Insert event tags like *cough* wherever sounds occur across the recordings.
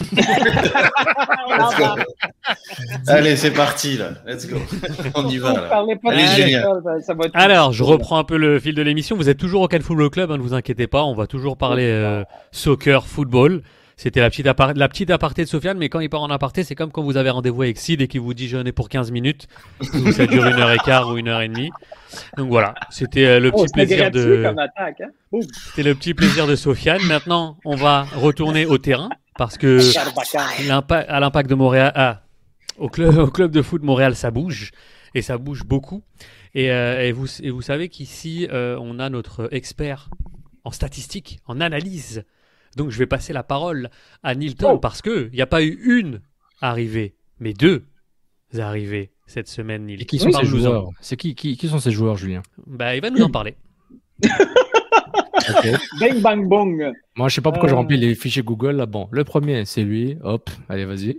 *laughs* Let's go. Allez, c'est parti là. Let's go. *laughs* On y va. Là. Allez, Julien. Alors, je reprends un peu le fil de l'émission. Vous êtes toujours au Cannes Football Club, hein, ne vous inquiétez pas. On va toujours parler euh, soccer, football. C'était la petite, la petite aparté de Sofiane, mais quand il part en aparté, c'est comme quand vous avez rendez-vous avec Sid et qu'il vous dit ai pour 15 minutes, ça dure une heure et quart ou une heure et demie. Donc voilà, c'était euh, le petit Oh, plaisir de. hein. C'était le petit plaisir de Sofiane. Maintenant, on va retourner au terrain parce que à l'impact de Montréal, ah, au club, au club de foot Montréal, ça bouge et ça bouge beaucoup. Et, euh, et vous, et vous savez qu'ici, euh, on a notre expert en statistique, en analyse. Donc, je vais passer la parole à Nilton Oh. parce que il n'y a pas eu une arrivée, mais deux arrivées cette semaine. Nil. Et qui sont ces joueurs C'est qui, qui, qui sont ces joueurs, Julien? Bah, il va nous en parler. *laughs* Ok. Bang bang bong. Moi, je sais pas pourquoi je Euh. remplis les fichiers Google là. Bon, le premier, c'est lui. Hop, allez, vas-y.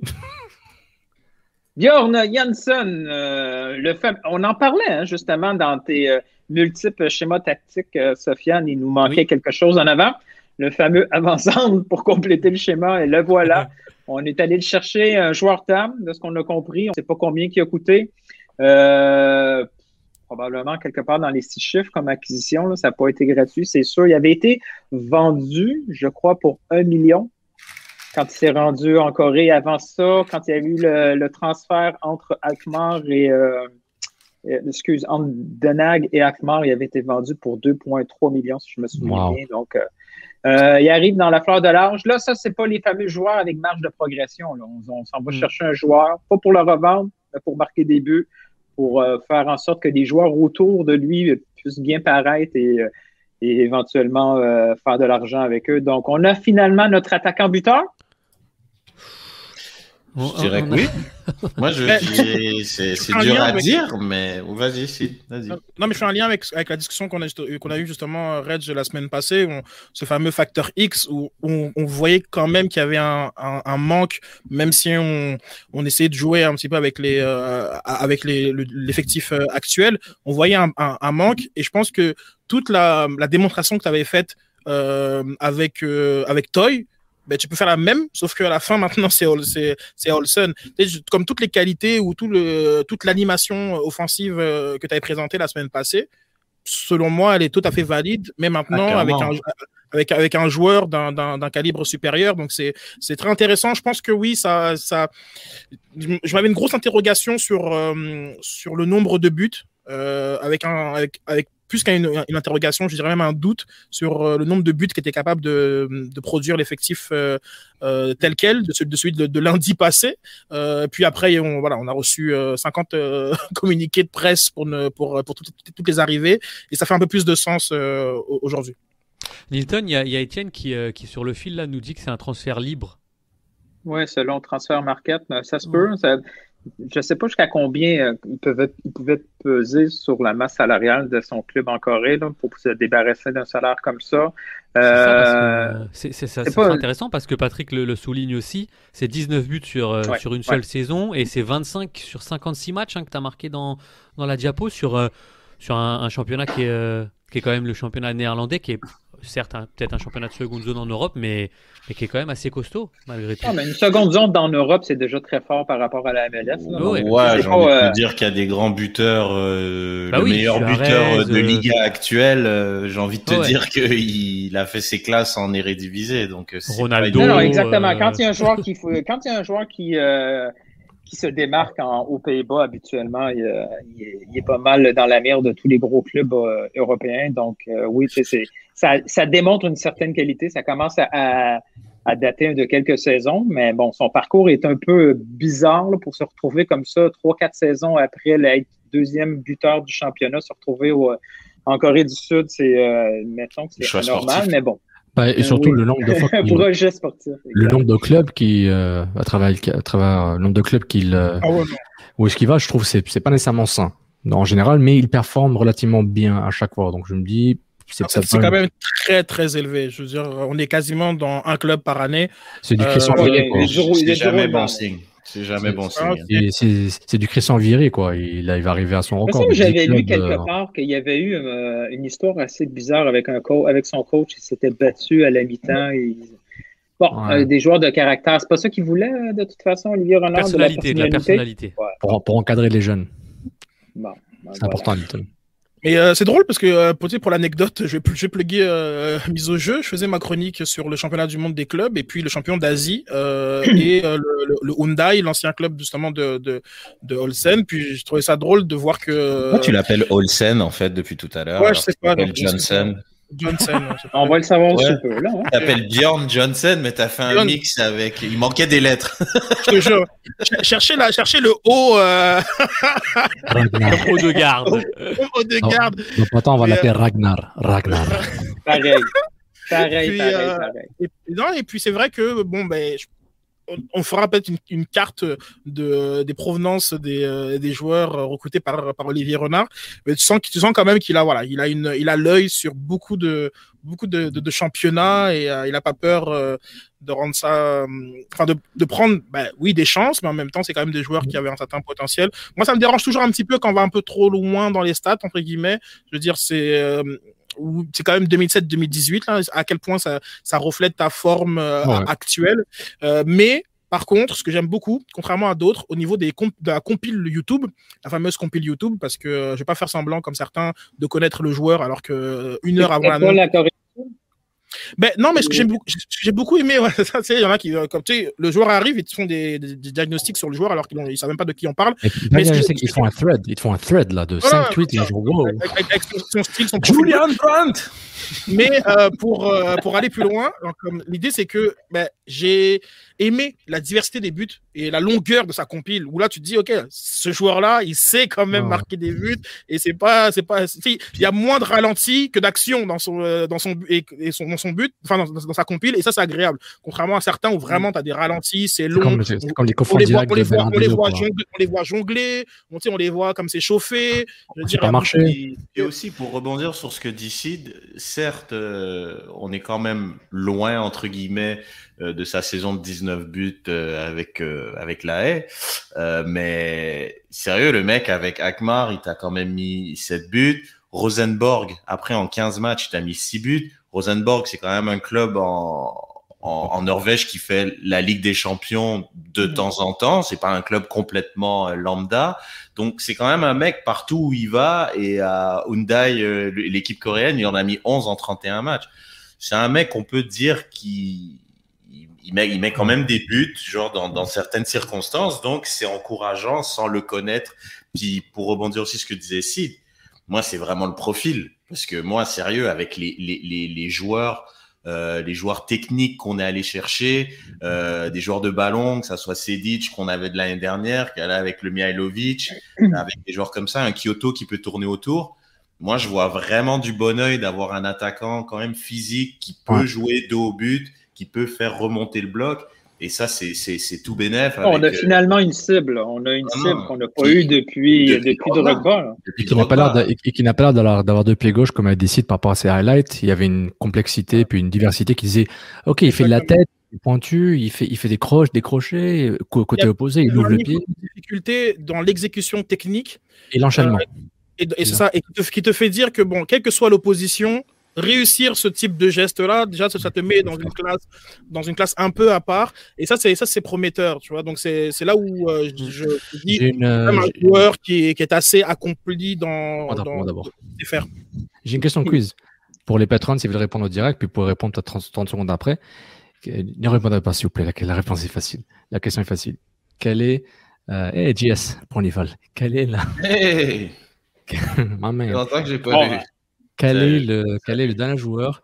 Bjorn Jansson, euh, le on en parlait hein, justement dans tes euh, multiples schémas tactiques, euh, Sofiane. Il nous manquait Oui. quelque chose en avant. Le fameux *laughs* avant-centre pour compléter le schéma, et le voilà. *laughs* on est allé le chercher, un joueur TAM, de ce qu'on a compris. On ne sait pas combien il a coûté. Euh, probablement quelque part dans les six chiffres comme acquisition. là. ça n'a pas été gratuit, c'est sûr. Il avait été vendu, je crois, pour un million quand il s'est rendu en Corée. Avant ça, quand il y a eu le, le transfert entre Alkmaar et euh, excuse, entre Denag et Alkmaar, il avait été vendu pour 2,3 millions, si je me souviens Wow. bien. Donc, euh, euh, il arrive dans la fleur de l'âge. Là, ça, c'est pas les fameux joueurs avec marge de progression. là. On, on s'en va Mm. chercher un joueur, pas pour le revendre, mais pour marquer des buts, pour euh, faire en sorte que des joueurs autour de lui puissent bien paraître et, euh, et éventuellement euh, faire de l'argent avec eux. Donc, on a finalement notre attaquant buteur. Je dirais que oui. *laughs* Moi, je c'est dur à avec- dire, mais vas-y, si, vas-y. Non, mais je fais un lien avec, avec la discussion qu'on a, juste- qu'on a eue justement, euh, Reg, la semaine passée, on- ce fameux facteur X, où on, on voyait quand même qu'il y avait un, un, un manque, même si on, on essayait de jouer un petit peu avec les euh, avec les- le- l'effectif euh, actuel, on voyait un, un, un manque. Et je pense que toute la, la démonstration que tu avais faite euh, avec, euh, avec Toy, ben, tu peux faire la même, sauf qu'à la fin, maintenant, c'est Ol- c'est c'est Olsen. Comme toutes les qualités ou tout le, toute l'animation offensive euh, que tu avais présentée la semaine passée, selon moi, elle est tout à fait valide, mais maintenant, Ah, avec, un, avec, avec un joueur d'un- calibre supérieur. Donc, c'est très intéressant. Je pense que oui, ça. ça je je m'avais une grosse interrogation sur, euh, sur le nombre de buts, euh, avec, un, avec, avec plus qu'une une interrogation, je dirais même un doute sur euh, le nombre de buts qu'était capable de, de produire l'effectif euh, euh, tel quel, de, celui- de celui de, de lundi passé. Euh, puis après, on, voilà, on a reçu euh, 50 euh, *laughs* communiqués de presse pour, ne, pour, pour toutes, toutes les arrivées, et ça fait un peu plus de sens euh, au- aujourd'hui. Nilton, il y a, il y a Étienne qui, euh, qui, sur le fil, là, nous dit que c'est un transfert libre. Oui, selon Transfer Market, ça se peut. Ça- je ne sais pas jusqu'à combien euh, il, pouvait, il pouvait peser sur la masse salariale de son club en Corée là, pour se débarrasser d'un salaire comme ça. C'est Euh, pas- intéressant parce que Patrick le, le souligne aussi. C'est 19 buts sur, euh, Ouais, sur une seule ouais. saison et c'est 25 sur 56 matchs hein, que tu as marqué dans, dans la diapo sur, euh, sur un, un championnat qui est, euh, qui est quand même le championnat néerlandais qui est certes peut-être un championnat de seconde zone en Europe, mais, mais qui est quand même assez costaud malgré tout. mais une seconde zone dans Europe, c'est déjà très fort par rapport à la MLS. Ouais, j'ai envie de euh, dire qu'il y a des grands buteurs, euh, bah le meilleur buteur de Liga actuelle. j'ai envie de te dire qu'il a fait ses classes en Eredivisie, donc Ronaldo. Non, exactement. Quand il y a un joueur qui, quand il y a un joueur qui qui se démarque aux Pays-Bas habituellement. Il, est, pas mal dans la mire de tous les gros clubs euh, européens. Donc, euh, oui, c'est, ça, ça, démontre une certaine qualité. Ça commence à, dater de quelques saisons, mais bon, son parcours est un peu bizarre pour se retrouver comme ça, trois, quatre saisons après l'être deuxième buteur du championnat, se retrouver en Corée du Sud, c'est, euh, mettons que c'est normal, mais bon. Bah, et euh, surtout le nombre de fois *laughs* le nombre de clubs qui euh, à travers à travers le nombre de clubs qu'il euh, ah où est-ce qu'il va je trouve c'est c'est pas nécessairement sain en général mais il performe relativement bien à chaque fois. Donc je me dis c'est quand même très très élévé je veux dire on est quasiment dans un club par année. C'est du crescent euh, c'est jamais bon signe c'est jamais bon signe. C'est du Christian Viré, quoi. Il, il va arriver à son record. J'avais lu quelque euh, part qu'il y avait eu euh, une histoire assez bizarre avec, un avec son coach. Il s'était battu à la mi-temps. Bon, euh, des joueurs de caractère, c'est pas ça qu'il voulait, de toute façon, Olivier Renard. Personnalité, de la personnalité? Pour, pour, encadrer les jeunes. Bon, ben c'est important, Little. Mais euh, c'est drôle parce que euh, pour l'anecdote, je vais, je vais plugger euh, mise au jeu. Je faisais ma chronique sur le championnat du monde des clubs et puis le champion d'Asie euh, et euh, le, le, Hyundai, l'ancien club justement de, de, de Olsen. Puis je trouvais ça drôle de voir que. Pourquoi tu l'appelles Olsen en fait depuis tout à l'heure Ouais, je sais pas. Johnson? Johnson. On va le savoir ouais. un peu là. Hein. T'appelles Bjorn Johnson, mais t'as fait un mix avec. Il manquait des lettres. je te jure. Cherchez, la, cherchez le haut. Euh... *laughs* le haut de garde. Le haut de garde. Donc attends, on va l'appeler euh, Ragnar. Ragnar. pareil. Pareil, et puis, pareil, euh, pareil. Et, non, et puis c'est vrai que bon ben. Je on fera peut-être une, carte de, des provenances des, euh, des joueurs recrutés par, par Olivier Renard. Mais tu sens, tu sens quand même qu'il a, voilà, il a une, il a l'œil sur beaucoup de, beaucoup de, de, championnats et euh, il a pas peur euh, de rendre ça, enfin de, de prendre, bah, oui, des chances, mais en même temps, c'est quand même des joueurs qui avaient un certain potentiel. Moi, ça me dérange toujours un petit peu quand on va un peu trop loin dans les stats, entre guillemets. Je veux dire, c'est, c'est quand même 2007-2018, à quel point ça, ça reflète ta forme euh, actuelle. Euh, mais par contre, ce que j'aime beaucoup, contrairement à d'autres, au niveau des de la compile YouTube, la fameuse compile YouTube, parce que euh, je vais pas faire semblant comme certains de connaître le joueur alors que une heure avant la, ben, non, mais ce que j'ai beaucoup, aimé, ouais, *laughs* ça, il y en a qui, euh, comme tu sais, le joueur arrive, ils font des, des, des diagnostics sur le joueur alors qu'ils ne savent même pas de qui on parle. mais ils font un thread, ils font un thread là de 5 tweets, et wow. avec, avec, son, style, son Julian Brandt. Mais euh, pour euh, pour aller plus loin, l'idée c'est que ben, j'ai aimé la diversité des buts et la longueur de sa compile. Où là tu te dis ok, ce joueur-là, il sait quand même marquer des buts et c'est pas c'est pas il y a moins de ralenti que d'action dans son euh, dans son et, et son dans son but, enfin dans, dans, sa compile et ça c'est agréable. Contrairement à certains où vraiment mm. tu as des ralentis, c'est long. Comme, comme les on, les voit, on, les voit, on, les voit jongler, on les voit jongler, on, on les voit comme c'est chauffé. Je dire, marché. Et aussi pour rebondir sur ce que dit Sid, certes, euh, on est quand même loin entre guillemets de sa saison de 19 buts euh, avec avec la haie, mais sérieux, le mec avec Akmar, il t'a quand même mis 7 buts. Rosenborg, après en 15 matchs, il t'a mis 6 buts. Rosenborg, c'est quand même un club en, en, Norvège qui fait la Ligue des Champions de mm. temps en temps. C'est pas un club complètement euh, lambda. Donc c'est quand même un mec partout où il va. Et à Hyundai, euh, l'équipe coréenne, il en a mis 11 en 31 matchs. C'est un mec qu'on peut dire qui il met, il met quand même des buts, genre dans, dans certaines circonstances. Donc c'est encourageant sans le connaître. Puis pour rebondir aussi ce que disait Sid, moi c'est vraiment le profil parce que moi sérieux avec les les, les, les joueurs euh, les joueurs techniques qu'on est allé chercher, euh, des joueurs de ballon, que ça soit Sedic qu'on avait de l'année dernière, qu'elle a avec le Mihailovic, avec des joueurs comme ça, un Kyoto qui peut tourner autour. Moi, je vois vraiment du bon oeil d'avoir un attaquant quand même physique qui peut jouer dos au but, qui peut faire remonter le bloc. Et ça, c'est tout bénef. on a euh, finalement une cible. On a une ah cible qu'on n'a pas eue depuis, depuis, depuis Drogba. Et qui n'a pas l'air d'avoir deux pieds gauche comme elle décide par rapport à ses highlights. Il y avait une complexité puis une diversité qui disait OK, il fait de la tête, il est pointu, il fait, il fait des croches, des crochets, côté opposé, il ouvre le pied. Une difficulté dans l'exécution technique. Et l'enchaînement. Euh, et, c'est ça, et qui te, qui te, fait dire que, bon, quelle que soit l'opposition, réussir ce type de geste-là, déjà, ça, te met dans une classe, dans une classe un peu à part. Et ça, c'est ça, c'est prometteur, tu vois. Donc c'est là où euh, je, dis une, un euh, joueur qui est, qui est, assez accompli dans, dans faire. J'ai une question quiz pour les patrons, si vous voulez répondre au direct, puis pour répondre à 30, 30 secondes après. Ne répondez pas, s'il vous plaît. La, la, réponse est facile. La question est facile. Quelle est euh, hey, JS, pour vol. Quelle est la. Hey! *laughs* Ma mère. que j'ai pas vu. Quel est, le, quel est le dernier joueur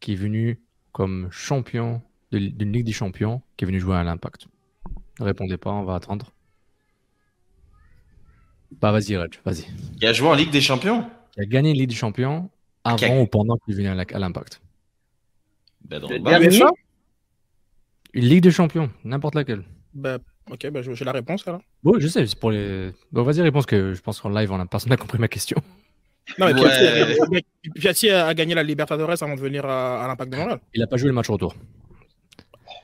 qui est venu comme champion d'une Ligue des Champions, qui est venu jouer à l'Impact? Ne répondez pas, on va attendre. Bah, vas-y, Reg, vas-y. Il a joué en Ligue des Champions? Il a gagné une Ligue des Champions avant ou pendant qu'il est venu à l'Impact. Ben, une Ligue des Champions, n'importe laquelle. Bah, ok, bah, j'ai la réponse alors. Bon, je sais, c'est pour les. Bon, vas-y, réponse que je pense qu'en live, on a... personne n'a compris ma question. Non, mais Piatti, a, gagné la Libertadores avant de venir à, l'Impact de Montréal. Il n'a pas joué le match retour.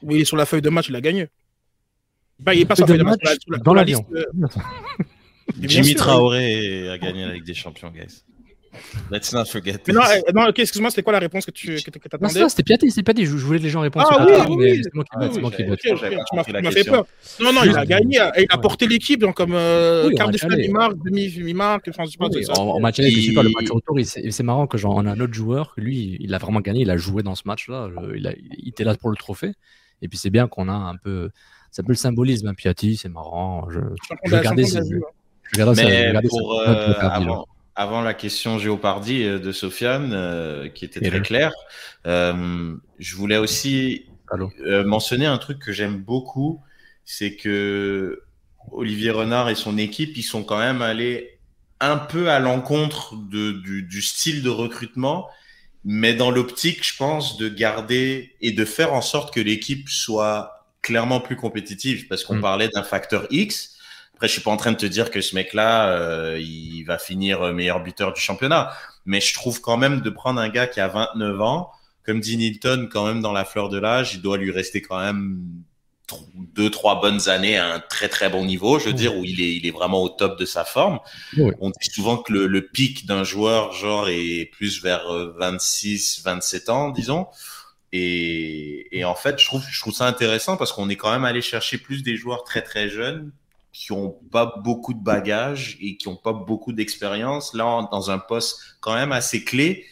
Oui, sur la feuille de match, il a gagné. Bah, il n'est pas sur la feuille de match, dans la, liste. *laughs* Jimmy Traoré a gagné la Ligue des Champions, guys. Let's not forget. non, euh, non excuse-moi, c'était quoi la réponse que tu que attendais Non, c'était Piatti, c'était Piatti. Je, voulais que les gens répondent. Ah oui, oui, c'est moi qui ah, moi qui Tu m'as fait peur. Non, non, il a gagné. Il a porté l'équipe donc comme euh, quart de finale, mi-marque, demi-marque. Je. En match aller, je sais pas, le match retour, c'est marrant que genre on a un autre joueur, lui, il a vraiment gagné, il a joué dans ce match-là. Il était là pour le trophée. Et puis c'est bien qu'on a un peu. C'est un peu le symbolisme, hein, Piatti, c'est marrant. Je, je regardais ça. Mais pour, avant la question Géopardy euh, de Sofiane, euh, qui était très claire, euh, je voulais aussi mentionner un truc que j'aime beaucoup, c'est que Olivier Renard et son équipe, ils sont quand même allés un peu à l'encontre du, du, style de recrutement, mais dans l'optique, je pense, de garder et de faire en sorte que l'équipe soit clairement plus compétitive, parce qu'on mm. parlait d'un facteur X, après, je suis pas en train de te dire que ce mec-là, euh, il va finir meilleur buteur du championnat. Mais je trouve quand même de prendre un gars qui a 29 ans, comme dit Nilton, quand même dans la fleur de l'âge, il doit lui rester quand même deux, trois bonnes années à un très très bon niveau, je veux dire, où il est, il est vraiment au top de sa forme. On dit souvent que le, le pic d'un joueur, genre, est plus vers 26, euh, 27 ans, disons. Et, et en fait, je trouve, je trouve ça intéressant parce qu'on est quand même allé chercher plus des joueurs très très jeunes qui ont pas beaucoup de bagages et qui ont pas beaucoup d'expérience. Là, dans un poste quand même assez clé,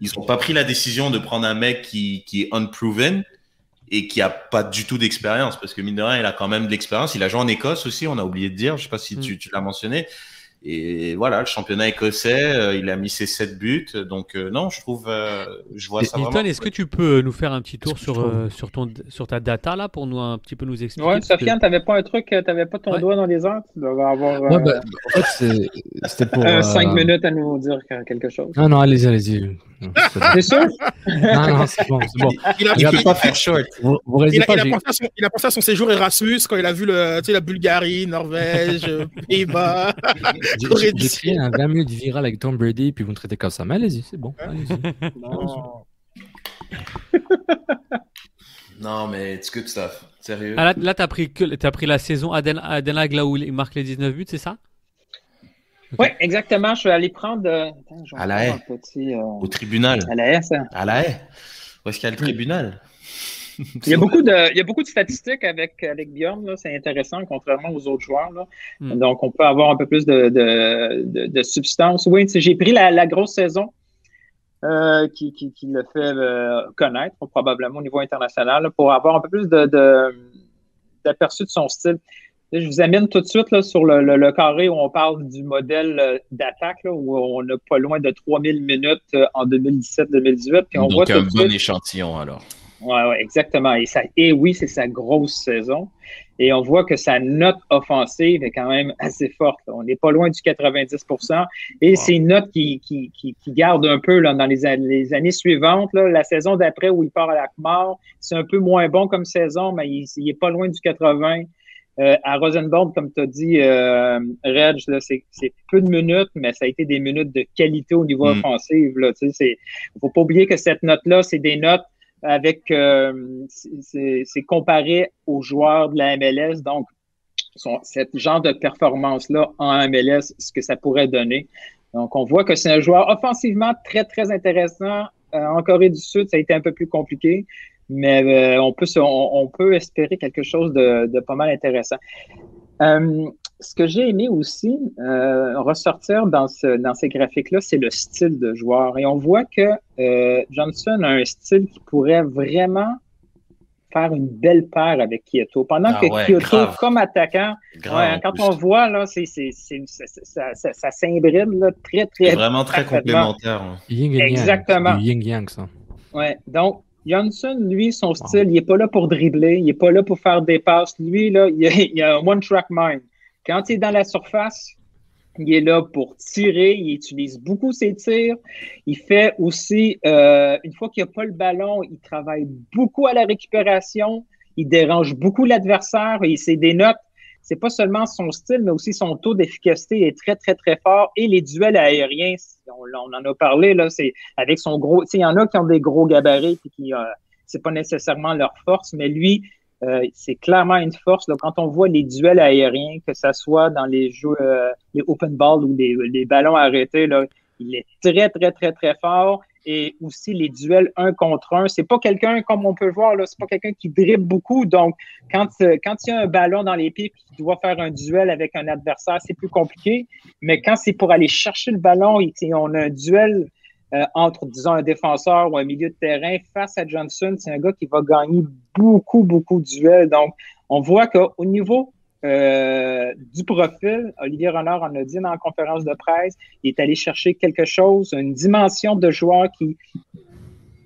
ils ont pas pris la décision de prendre un mec qui, qui est unproven et qui a pas du tout d'expérience parce que mine de rien, il a quand même de l'expérience. Il a joué en Écosse aussi, on a oublié de dire. Je sais pas si tu, mm. tu l'as mentionné. Et voilà, le championnat écossais, euh, il a mis ses 7 buts. Donc euh, non, je trouve, euh, je vois ça Nilton, est-ce que tu peux nous faire un petit tour sur, sur, ton, sur ta data là pour nous un petit peu nous expliquer? Ouais, Sofiane, tu n'avais pas un truc, tu n'avais pas ton doigt dans les airs? Tu dois avoir ouais, bah, en fait, c'était *laughs* pour 5 minutes à nous dire quelque chose. Non, non, allez-y, allez-y. C'est sûr? Non, non, c'est bon, c'est bon. Il a, il, pas faire short. Vous, vous il, a, pas, il, a pensé son, il, a, pensé à son, séjour Erasmus quand il a vu le, la Bulgarie, Norvège, *laughs* Pays-Bas. J'ai pris un 20 minutes viral avec Tom Brady, puis vous me traitez comme ça. Mais allez-y, c'est bon. Allez non. non, mais it's good stuff. Sérieux. Ah, là, là tu as, pris as pris la saison Aden, Adenag, là où il marque les 19 buts, c'est ça? Oui, exactement. Je suis allé prendre. Euh, à la haie. Euh, Au tribunal. À la haie, ça. À la haie. Où est-ce qu'il y a le tribunal? Il, y a beaucoup de, il y a beaucoup de statistiques avec, avec Bjorn. C'est intéressant, contrairement aux autres joueurs. Là. Hmm. Donc, on peut avoir un peu plus de, de, de, substance. Oui, j'ai pris la, la, grosse saison euh, qui, qui, qui, le fait connaître, probablement au niveau international, pour avoir un peu plus d'aperçu de, de son style. Je vous amène tout de suite là, sur le, carré où on parle du modèle euh, d'attaque, où on n'a pas loin de 3000 minutes euh, en 2017-2018. Donc, voit un bon échantillon alors. Oui, ouais, exactement. Et, ça, et oui, c'est sa grosse saison. Et on voit que sa note offensive est quand même assez forte. On n'est pas loin du 90% Et c'est une note qui, qui, qui, garde un peu là, dans les, les années suivantes. Là, la saison d'après où il part à la mort, c'est un peu moins bon comme saison, mais il n'est pas loin du 80. Euh, à Rosenborg, comme tu as dit, euh, Reg, c'est peu de minutes, mais ça a été des minutes de qualité au niveau mm. offensif. Il ne faut pas oublier que cette note-là, c'est des notes avec euh, c'est comparé aux joueurs de la MLS. Donc, son, ce genre de performance-là en MLS, ce que ça pourrait donner. Donc, on voit que c'est un joueur offensivement très, très intéressant, en Corée du Sud, ça a été un peu plus compliqué, mais on, peut on, peut espérer quelque chose de, pas mal intéressant. ce que j'ai aimé aussi ressortir dans, ce, dans ces graphiques-là, c'est le style de joueur. Et on voit que Johnson a un style qui pourrait vraiment faire une belle paire avec Kyoto. Pendant ah que Kyoto, comme attaquant, quand on voit, là, c'est, ça, ça, ça s'imbrime très, très. Vraiment très complémentaire. Hein. Exactement. Yin Yang, ça. Ouais. Donc, Johnson, lui, son style, il n'est pas là pour dribbler, il n'est pas là pour faire des passes. Lui, là, *laughs* il il a un one-track mind. Quand il est dans la surface, il est là pour tirer, il utilise beaucoup ses tirs. Il fait aussi, euh, une fois qu'il n'y a pas le ballon, il travaille beaucoup à la récupération. Il dérange beaucoup l'adversaire et c'est des notes. C'est pas seulement son style, mais aussi son taux d'efficacité est très, très, très fort. Et les duels aériens, on, en a parlé, là, c'est avec son gros. Il y en a qui ont des gros gabarits et qui, euh, c'est pas nécessairement leur force, mais lui, euh, c'est clairement une force. quand on voit les duels aériens, que ce soit dans les jeux, euh, les open balls ou les, ballons arrêtés, là, il est très, très, très, très fort. Et aussi les duels un contre un. C'est pas quelqu'un, comme on peut voir, là, c'est pas quelqu'un qui dribble beaucoup. Donc, quand, euh, quand il y a un ballon dans les pieds et qu'il doit faire un duel avec un adversaire, c'est plus compliqué. Mais quand c'est pour aller chercher le ballon et on a un duel euh, entre, disons, un défenseur ou un milieu de terrain face à Johnson, c'est un gars qui va gagner beaucoup, beaucoup de duels. Donc, on voit qu'au niveau euh, du profil, Olivier Renard en a dit dans la conférence de presse, il est allé chercher quelque chose, une dimension de joueur qui,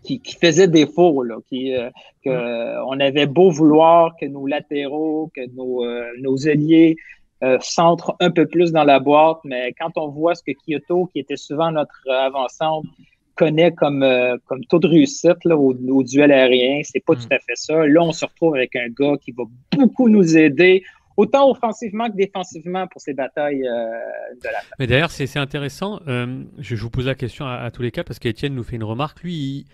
qui, faisait défaut, là, qui, euh, que, on avait beau vouloir que nos latéraux, que nos, nos alliés euh, centre un peu plus dans la boîte, mais quand on voit ce que Kyoto, qui était souvent notre avant connaît comme, euh, comme taux de réussite là, au, duel aérien, c'est pas mm. tout à fait ça. Là, on se retrouve avec un gars qui va beaucoup nous aider, autant offensivement que défensivement pour ces batailles euh, de la Mais d'ailleurs, c'est intéressant. je, vous pose la question à, tous les cas parce qu'Étienne nous fait une remarque. Lui,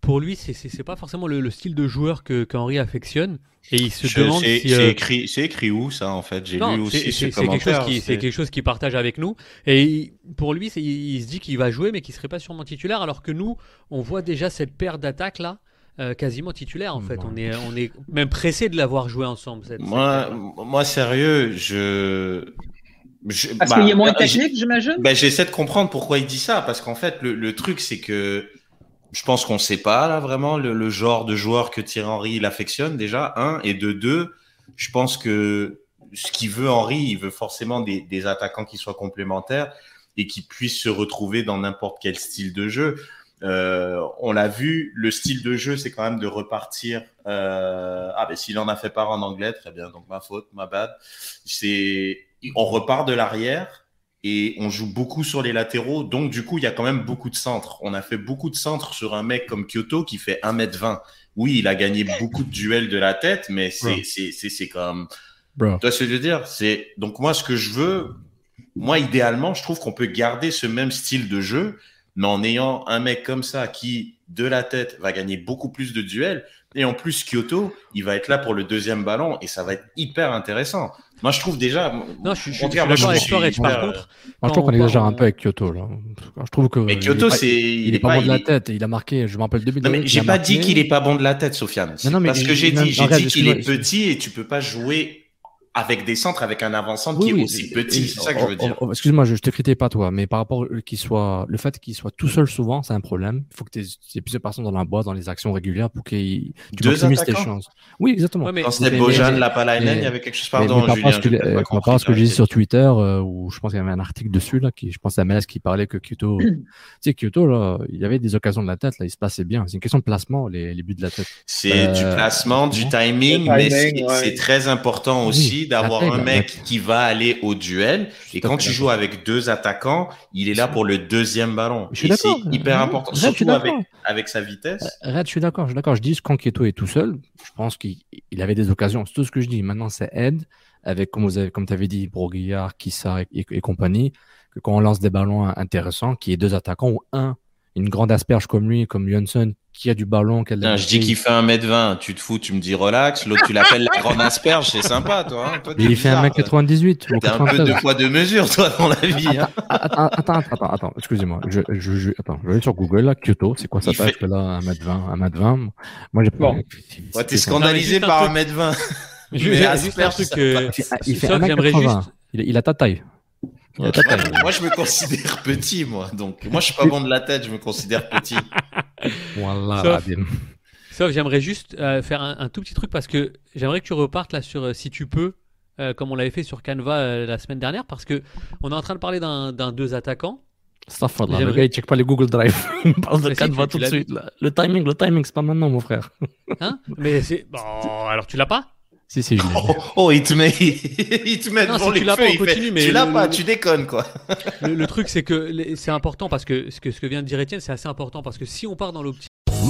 pour lui, c'est pas forcément le, style de joueur que qu'Henri affectionne. Et il se demande si. C'est euh, écrit, écrit où ça en fait? J'ai lu aussi ce commentaire. C'est quelque chose qu'il partage avec nous. Et pour lui, il, se dit qu'il va jouer, mais qu'il serait pas sûrement titulaire, alors que nous, on voit déjà cette paire d'attaques là. Euh, quasiment titulaire en fait. On est, on est même pressé de l'avoir joué ensemble. Cette, moi, moi sérieux, je, parce qu'il y a bah, moins de technique, j'imagine. Ben, j'essaie de comprendre pourquoi il dit ça, parce qu'en fait, le, le truc, c'est que je pense qu'on ne sait pas là vraiment le, genre de joueur que Thierry Henry il affectionne déjà un et de deux. Je pense que ce qu'il veut Henry, il veut forcément des, des, attaquants qui soient complémentaires et qui puissent se retrouver dans n'importe quel style de jeu. Euh, on l'a vu, le style de jeu, c'est quand même de repartir. Euh, ah ben s'il en a fait part en anglais, très bien, donc ma faute, ma bad. C'est on repart de l'arrière et on joue beaucoup sur les latéraux. Donc, du coup, il y a quand même beaucoup de centres. On a fait beaucoup de centres sur un mec comme Kyoto qui fait 1m20. Oui, il a gagné beaucoup de duels de la tête, mais c'est, c'est, c'est, c'est comme. Bro. Tu vois ce que je veux dire? C'est, donc, moi, ce que je veux, moi, idéalement, je trouve qu'on peut garder ce même style de jeu, mais en ayant un mec comme ça qui, de la tête, va gagner beaucoup plus de duels. Et en plus, Kyoto, il va être là pour le deuxième ballon et ça va être hyper intéressant. Moi, je trouve déjà. Non, je, suis, je, d'accord avec toi, Par contre, moi, je trouve qu'on exagère un peu avec Kyoto. Là. Je trouve que. Mais Kyoto, c'est. Il, est pas, bon de la tête. Il a marqué. Je me rappelle début. Non, mais j'ai pas dit qu'il est pas bon de la tête, Sofiane. Non, non, mais parce que j'ai dit, j'ai dit qu'il est petit et tu peux pas jouer avec des centres, avec un avant-centre qui est aussi petit, c'est ça que je veux dire. Excuse-moi, je, te critique pas toi, mais par rapport qu'il soit, le fait qu'il soit tout seul souvent, c'est un problème. Il faut que tu aies plusieurs personnes dans la boîte, dans les actions régulières pour qu'il tu maximises tes chances. Oui, exactement. Ouais, mais, Quand c'était Bojan, Lapalainen, il y avait quelque chose, pardon, mais, Julien. Que, par rapport à ce que j'ai dit sur Twitter, euh, où je pense qu'il y avait un article dessus, là, qui, je pense à Melas qui parlait que Kyoto, *clears throat* tu sais, Kyoto, là, il y avait des occasions de la tête, là, il se passait bien. C'est une question de placement, les, les buts de la tête. C'est du euh, placement, du timing, mais c'est très important aussi d'avoir un mec qui va aller au duel. Et quand tu joues avec deux attaquants, il est là pour le deuxième ballon. C'est hyper important, surtout avec, avec sa vitesse. Euh, Red, je suis d'accord, je suis d'accord. Je dis est tout seul, je pense qu'il avait des occasions. C'est tout ce que je dis. Maintenant, c'est Ed, avec, comme vous avez, comme tu avais dit, Broguillard, Kissa et, compagnie, que quand on lance des ballons intéressants, qui est deux attaquants ou un, une grande asperge comme lui, comme Johnson, qui a du ballon. je dis qu'il fait 1m20, tu te fous, tu me dis relax. L'autre, tu l'appelles la grande asperge, c'est sympa, toi. Hein. il fait 1m98. T'es un peu de poids de mesure, toi, dans la vie. Hein. Attends, attends, attends, attends, excusez-moi. Je, je, attends, je vais aller sur Google, là, Kyoto, c'est quoi ça taille fait... là 1m20, 1m20 Moi, j'ai pas. Bon. t'es scandalisé par 1m20. Je vais juste un truc *laughs* que. Il fait 1m80. Il a ta taille. Moi, je me considère petit, moi. Donc, moi, je suis pas *laughs* bon de la tête, je me considère petit. *laughs* voilà. Sauf, j'aimerais juste euh, faire un, tout petit truc parce que j'aimerais que tu repartes là sur, euh, si tu peux, euh, comme on l'avait fait sur Canva la semaine dernière, parce que on est en train de parler d'un deux attaquants. Stafford, le gars, il check pas les Google Drive. *laughs* il parle de Canva tout de suite. Le timing, le timing, c'est pas maintenant, mon frère. Hein? Mais c'est. Bon, alors tu l'as pas? Si, si, je oh, oh, il te met, *laughs* il te met non, devant si les feux, pas, continue, mais tu l'as pas, tu déconnes, quoi. le, le, truc, c'est que c'est important parce que ce, que ce que vient de dire Étienne, c'est assez important parce que si on part dans l'optique.